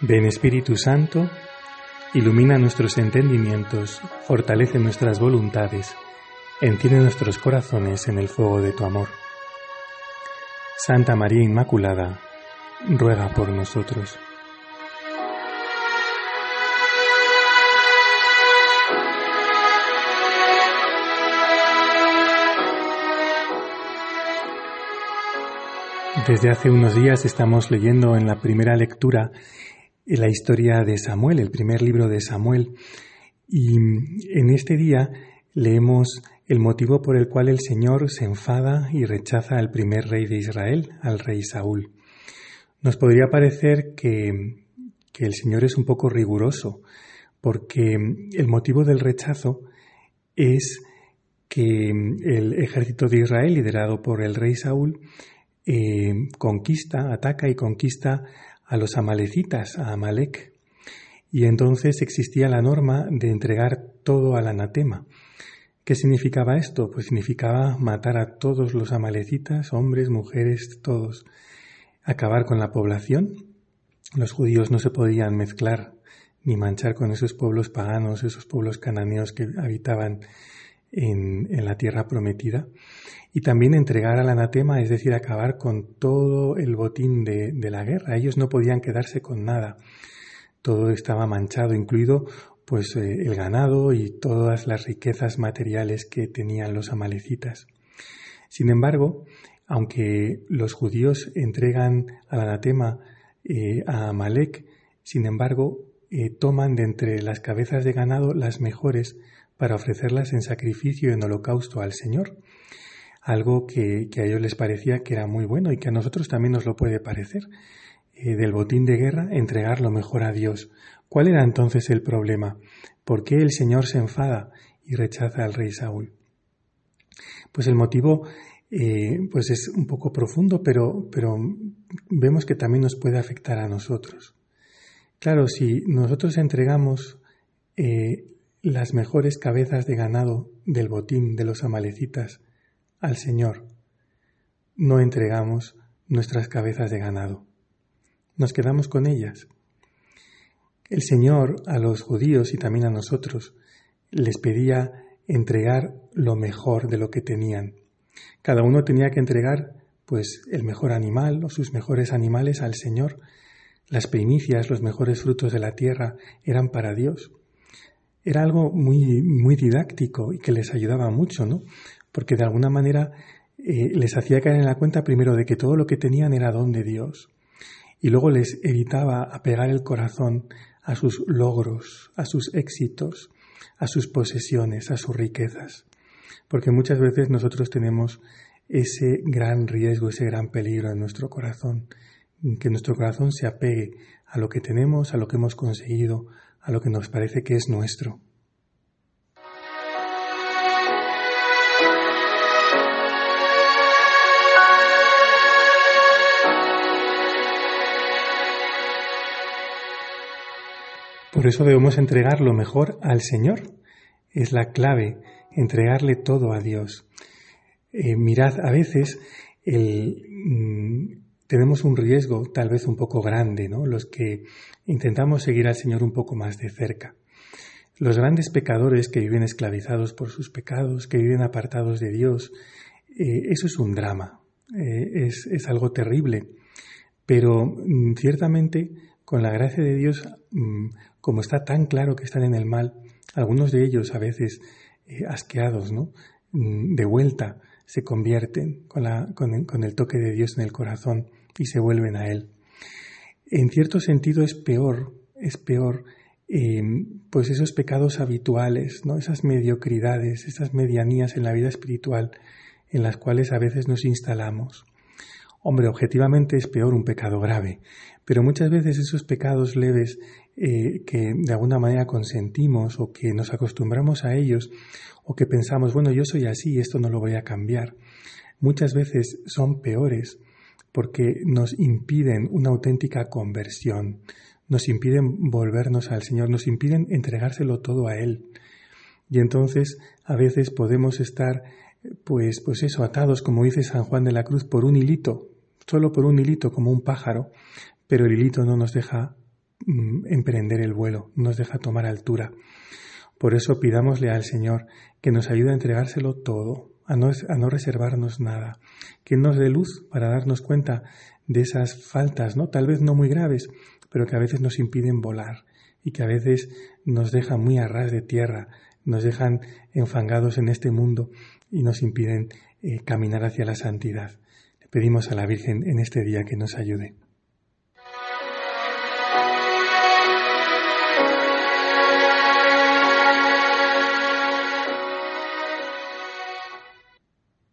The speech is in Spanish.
Ven Espíritu Santo, ilumina nuestros entendimientos, fortalece nuestras voluntades, enciende nuestros corazones en el fuego de tu amor. Santa María Inmaculada, ruega por nosotros. Desde hace unos días estamos leyendo en la primera lectura la historia de Samuel, el primer libro de Samuel. Y en este día leemos el motivo por el cual el Señor se enfada y rechaza al primer rey de Israel, al rey Saúl. Nos podría parecer que, que el Señor es un poco riguroso, porque el motivo del rechazo es que el ejército de Israel, liderado por el rey Saúl, eh, conquista, ataca y conquista a los amalecitas, a Amalek. Y entonces existía la norma de entregar todo al anatema. ¿Qué significaba esto? Pues significaba matar a todos los amalecitas, hombres, mujeres, todos. Acabar con la población. Los judíos no se podían mezclar ni manchar con esos pueblos paganos, esos pueblos cananeos que habitaban en, la tierra prometida y también entregar al anatema, es decir, acabar con todo el botín de, la guerra. Ellos no podían quedarse con nada. Todo estaba manchado, incluido pues eh, el ganado y todas las riquezas materiales que tenían los amalecitas. Sin embargo, aunque los judíos entregan al anatema eh, a Amalek, sin embargo, eh, toman de entre las cabezas de ganado las mejores para ofrecerlas en sacrificio en holocausto al Señor algo que, a ellos les parecía que era muy bueno y que a nosotros también nos lo puede parecer. Eh, del botín de guerra, entregar lo mejor a Dios. ¿Cuál era entonces el problema? ¿Por qué el Señor se enfada y rechaza al rey Saúl? Pues el motivo eh, pues es un poco profundo, pero, pero vemos que también nos puede afectar a nosotros. Claro, si nosotros entregamos eh, las mejores cabezas de ganado del botín de los amalecitas al Señor, no entregamos nuestras cabezas de ganado. Nos quedamos con ellas. El Señor a los judíos y también a nosotros les pedía entregar lo mejor de lo que tenían. Cada uno tenía que entregar pues el mejor animal o sus mejores animales al Señor. Las primicias, los mejores frutos de la tierra eran para Dios. Era algo muy muy didáctico y que les ayudaba mucho, ¿no? porque de alguna manera eh, les hacía caer en la cuenta primero de que todo lo que tenían era don de Dios y luego les evitaba apegar el corazón a sus logros, a sus éxitos, a sus posesiones, a sus riquezas, porque muchas veces nosotros tenemos ese gran riesgo, ese gran peligro en nuestro corazón, que nuestro corazón se apegue a lo que tenemos, a lo que hemos conseguido, a lo que nos parece que es nuestro. Por eso debemos entregar lo mejor al Señor. Es la clave, entregarle todo a Dios. Eh, mirad, a veces mm, tenemos un riesgo tal vez un poco grande, ¿no? Los que intentamos seguir al Señor un poco más de cerca. Los grandes pecadores que viven esclavizados por sus pecados, que viven apartados de Dios, eh, eso es un drama, eh, es, es, algo terrible. Pero mm, ciertamente, con la gracia de Dios, mm, como está tan claro que están en el mal, algunos de ellos a veces eh, asqueados, ¿no? Mm, de vuelta se convierten con, el toque de Dios en el corazón y se vuelven a Él. En cierto sentido es peor, es peor, em, pues esos pecados habituales, ¿no? Esas mediocridades, esas medianías en la vida espiritual en las cuales a veces nos instalamos. Hombre, objetivamente es peor un pecado grave, pero muchas veces esos pecados leves eh, que de alguna manera consentimos o que nos acostumbramos a ellos o que pensamos, bueno, yo soy así, esto no lo voy a cambiar, muchas veces son peores porque nos impiden una auténtica conversión, nos impiden volvernos al Señor, nos impiden entregárselo todo a Él. Y entonces a veces podemos estar, pues, pues eso, atados, como dice San Juan de la Cruz, por un hilito, solo por un hilito, como un pájaro, pero el hilito no nos deja mm, emprender el vuelo, no nos deja tomar altura. Por eso pidámosle al Señor que nos ayude a entregárselo todo, a no, a no reservarnos nada, que nos dé luz para darnos cuenta de esas faltas, ¿no? Tal vez no muy graves, pero que a veces nos impiden volar y que a veces nos dejan muy a ras de tierra, nos dejan enfangados en este mundo y nos impiden eh, caminar hacia la santidad. Le pedimos a la Virgen en este día que nos ayude.